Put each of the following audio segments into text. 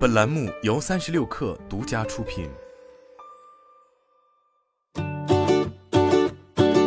本栏目由三十六氪独家出品。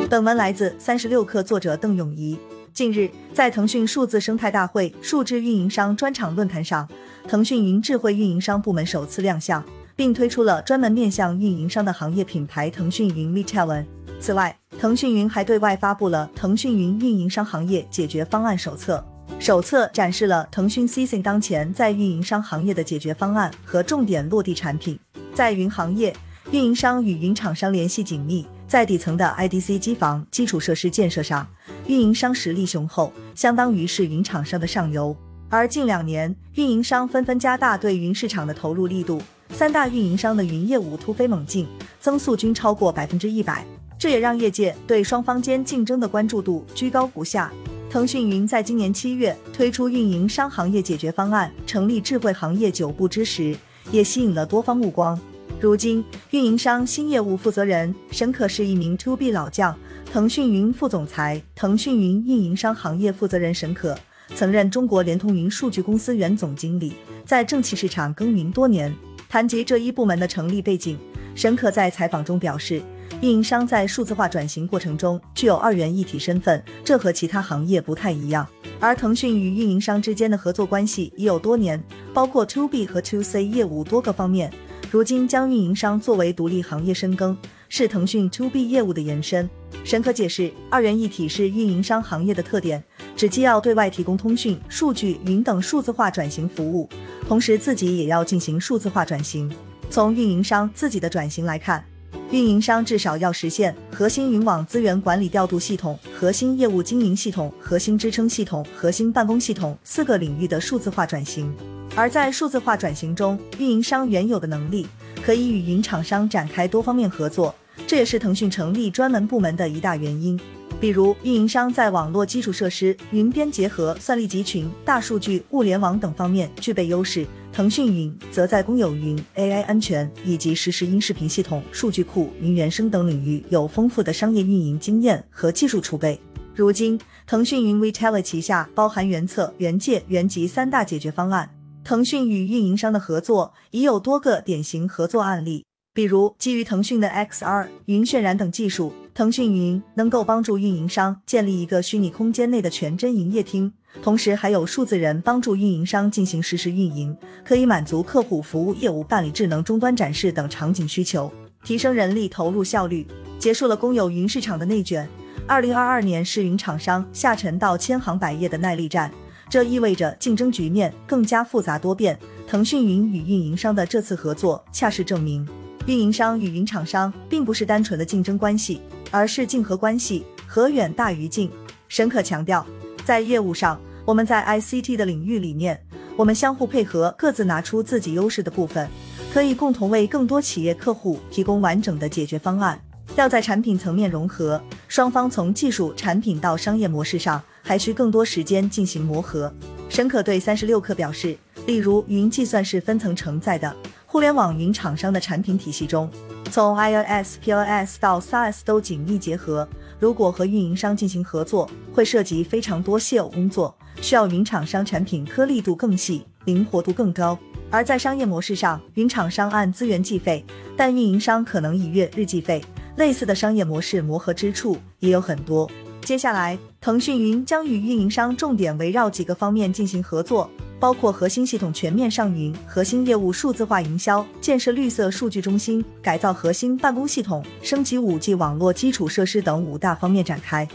本文来自三十六氪，作者邓永怡。近日，在腾讯数字生态大会数字运营商专场论坛上，腾讯云智慧运营商部门首次亮相，并推出了专门面向运营商的行业品牌腾讯云 Retail。此外，腾讯云还对外发布了腾讯云运营商行业解决方案手册。手册展示了腾讯 CC 当前在运营商行业的解决方案和重点落地产品。在云行业，运营商与云厂商联系紧密，在底层的 IDC 机房基础设施建设上，运营商实力雄厚，相当于是云厂商的上游。而近两年，运营商纷纷加大对云市场的投入力度，三大运营商的云业务突飞猛进，增速均超过百分之一百，这也让业界对双方间竞争的关注度居高不下。腾讯云在今年七月推出运营商行业解决方案，成立智慧行业九部之时，也吸引了多方目光。如今，运营商新业务负责人沈可是一名 To B 老将，腾讯云副总裁、腾讯云运营商行业负责人沈可曾任中国联通云数据公司原总经理，在政企市场耕耘多年。谈及这一部门的成立背景，沈可在采访中表示。运营商在数字化转型过程中具有二元一体身份，这和其他行业不太一样。而腾讯与运营商之间的合作关系已有多年，包括 To B 和 To C 业务多个方面。如今将运营商作为独立行业深耕，是腾讯 To B 业务的延伸。沈可解释，二元一体是运营商行业的特点，只既要对外提供通讯、数据、云等数字化转型服务，同时自己也要进行数字化转型。从运营商自己的转型来看。运营商至少要实现核心云网资源管理调度系统、核心业务经营系统、核心支撑系统、核心办公系统四个领域的数字化转型。而在数字化转型中，运营商原有的能力可以与云厂商展开多方面合作，这也是腾讯成立专门部门的一大原因。比如，运营商在网络基础设施、云边结合、算力集群、大数据、物联网等方面具备优势；腾讯云则在公有云、AI 安全以及实时音视频系统、数据库、云原生等领域有丰富的商业运营经验和技术储备。如今，腾讯云 Retail 旗下包含原策、原界、原集三大解决方案，腾讯与运营商的合作已有多个典型合作案例。比如，基于腾讯的 XR、云渲染等技术，腾讯云能够帮助运营商建立一个虚拟空间内的全真营业厅，同时还有数字人帮助运营商进行实时运营，可以满足客户服务业务办理、智能终端展示等场景需求，提升人力投入效率，结束了公有云市场的内卷。二零二二年是云厂商下沉到千行百业的耐力战，这意味着竞争局面更加复杂多变。腾讯云与运营商的这次合作，恰是证明。运营商与云厂商并不是单纯的竞争关系，而是竞合关系，和远大于近。沈可强调，在业务上，我们在 ICT 的领域里面，我们相互配合，各自拿出自己优势的部分，可以共同为更多企业客户提供完整的解决方案。要在产品层面融合，双方从技术产品到商业模式上，还需更多时间进行磨合。沈可对三十六氪表示，例如云计算是分层承载的。互联网云厂商的产品体系中，从 IaaS、PaaS 到 SaaS 都紧密结合。如果和运营商进行合作，会涉及非常多现有工作，需要云厂商产品颗粒度更细，灵活度更高。而在商业模式上，云厂商按资源计费，但运营商可能以月日计费。类似的商业模式磨合之处也有很多。接下来，腾讯云将与运营商重点围绕几个方面进行合作。包括核心系统全面上云、核心业务数字化营销、建设绿色数据中心、改造核心办公系统、升级五 G 网络基础设施等五大方面展开。